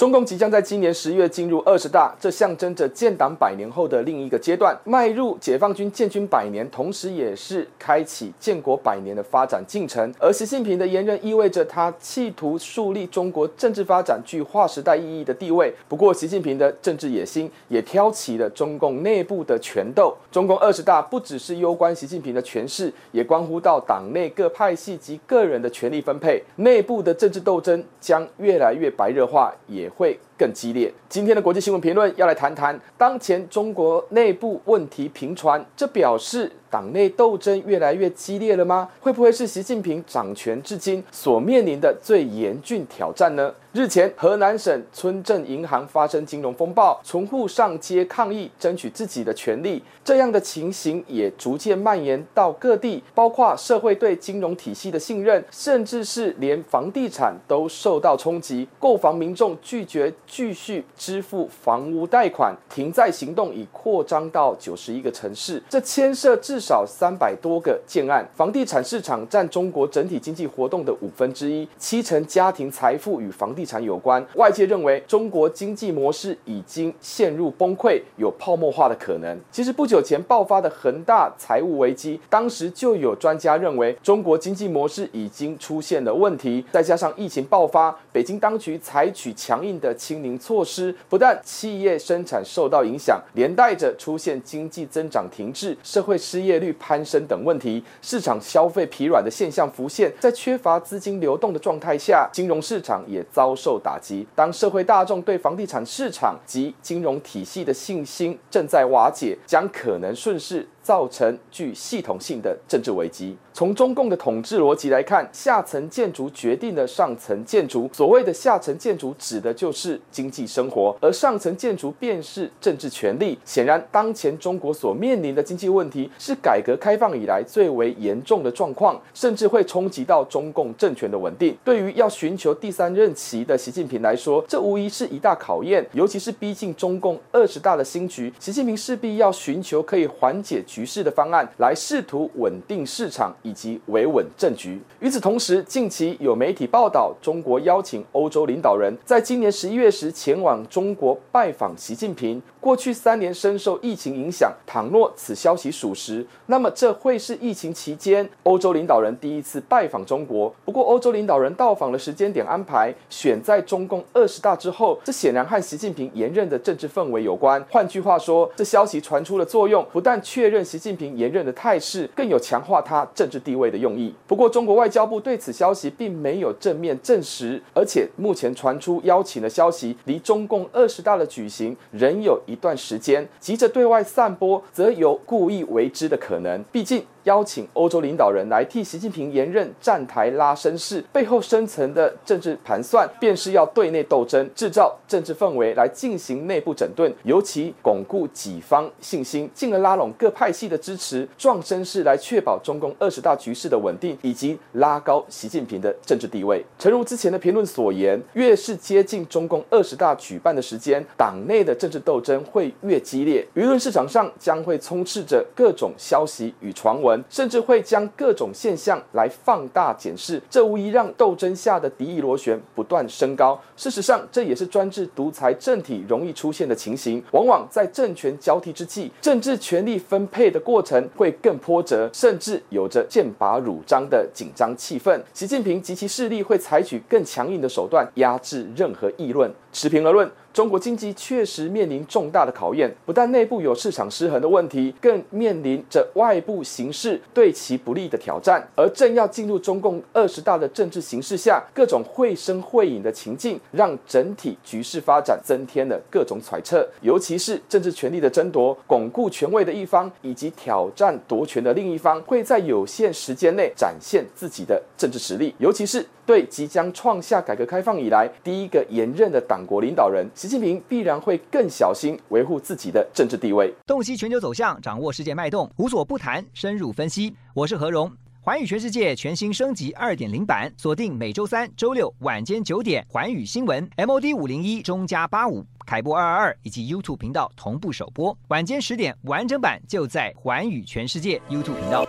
中共即将在今年十月进入二十大，这象征着建党百年后的另一个阶段，迈入解放军建军百年，同时也是开启建国百年的发展进程。而习近平的连任意味着他企图树立中国政治发展具划时代意义的地位。不过，习近平的政治野心也挑起了中共内部的权斗。中共二十大不只是攸关习近平的权势，也关乎到党内各派系及个人的权力分配，内部的政治斗争将越来越白热化，也会更激烈。今天的国际新闻评论要来谈谈，当前中国内部问题频传，这表示党内斗争越来越激烈了吗？会不会是习近平掌权至今所面临的最严峻挑战呢？日前，河南省村镇银行发生金融风暴，存户上街抗议，争取自己的权利。这样的情形也逐渐蔓延到各地，包括社会对金融体系的信任，甚至是连房地产都受到冲击。购房民众拒绝继续支付房屋贷款，停贷行动已扩张到九十一个城市，这牵涉至少三百多个建案。房地产市场占中国整体经济活动的五分之一，七成家庭财富与房地产有关。外界认为中国经济模式已经陷入崩溃，有泡沫化的可能。其实不久前爆发的恒大财务危机，当时就有专家认为中国经济模式已经出现了问题。再加上疫情爆发，北京当局采取强硬的清零措施，不但企业生产受到影响，连带着出现经济增长停滞、社会失业率攀升等问题，市场消费疲软的现象浮现。在缺乏资金流动的状态下，金融市场也遭受打击。当社会大众对房地产市场及金融体系的信心正在瓦解，将可能顺势造成具系统性的政治危机。从中共的统治逻辑来看，下层建筑决定了上层建筑。所谓的下层建筑，指的就是经济生活，而上层建筑便是政治权力。显然，当前中国所面临的经济问题是改革开放以来最为严重的状况，甚至会冲击到中共政权的稳定。对于要寻求第三任期的习近平来说，这无疑是一大考验。尤其是逼近中共二十大的新局，习近平势必要寻求可以缓解局势的方案，来试图稳定市场。以及维稳政局。与此同时，近期有媒体报道，中国邀请欧洲领导人在今年十一月时前往中国拜访习近平。过去三年深受疫情影响，倘若此消息属实，那么这会是疫情期间欧洲领导人第一次拜访中国。不过，欧洲领导人到访的时间点安排选在中共二十大之后，这显然和习近平连任的政治氛围有关。换句话说，这消息传出的作用，不但确认习近平连任的态势，更有强化他政治地位的用意。不过，中国外交部对此消息并没有正面证实，而且目前传出邀请的消息离中共二十大的举行仍有一段时间，急着对外散播，则有故意为之的可能。毕竟。邀请欧洲领导人来替习近平连任站台拉声势，背后深层的政治盘算，便是要对内斗争，制造政治氛围来进行内部整顿，尤其巩固己方信心，进而拉拢各派系的支持，壮声势来确保中共二十大局势的稳定，以及拉高习近平的政治地位。诚如之前的评论所言，越是接近中共二十大举办的时间，党内的政治斗争会越激烈，舆论市场上将会充斥着各种消息与传闻。甚至会将各种现象来放大检视，这无疑让斗争下的敌意螺旋不断升高。事实上，这也是专制独裁政体容易出现的情形。往往在政权交替之际，政治权力分配的过程会更波折，甚至有着剑拔弩张的紧张气氛。习近平及其势力会采取更强硬的手段压制任何议论。持平而论。中国经济确实面临重大的考验，不但内部有市场失衡的问题，更面临着外部形势对其不利的挑战。而正要进入中共二十大的政治形势下，各种绘声绘影的情境，让整体局势发展增添了各种揣测。尤其是政治权力的争夺，巩固权位的一方，以及挑战夺权的另一方，会在有限时间内展现自己的政治实力。尤其是对即将创下改革开放以来第一个连任的党国领导人。习近平必然会更小心维护自己的政治地位。洞悉全球走向，掌握世界脉动，无所不谈，深入分析。我是何荣，寰宇全世界全新升级二点零版，锁定每周三、周六晚间九点，寰宇新闻 MOD 五零一中加八五凯播二二二以及 YouTube 频道同步首播，晚间十点完整版就在寰宇全世界 YouTube 频道。